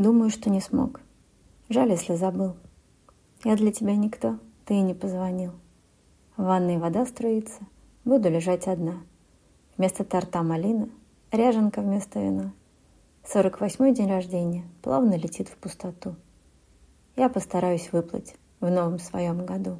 Думаю, что не смог. Жаль, если забыл. Я для тебя никто, ты и не позвонил. В ванной вода струится, буду лежать одна. Вместо торта малина, ряженка вместо вина. Сорок восьмой день рождения плавно летит в пустоту. Я постараюсь выплыть в новом своем году.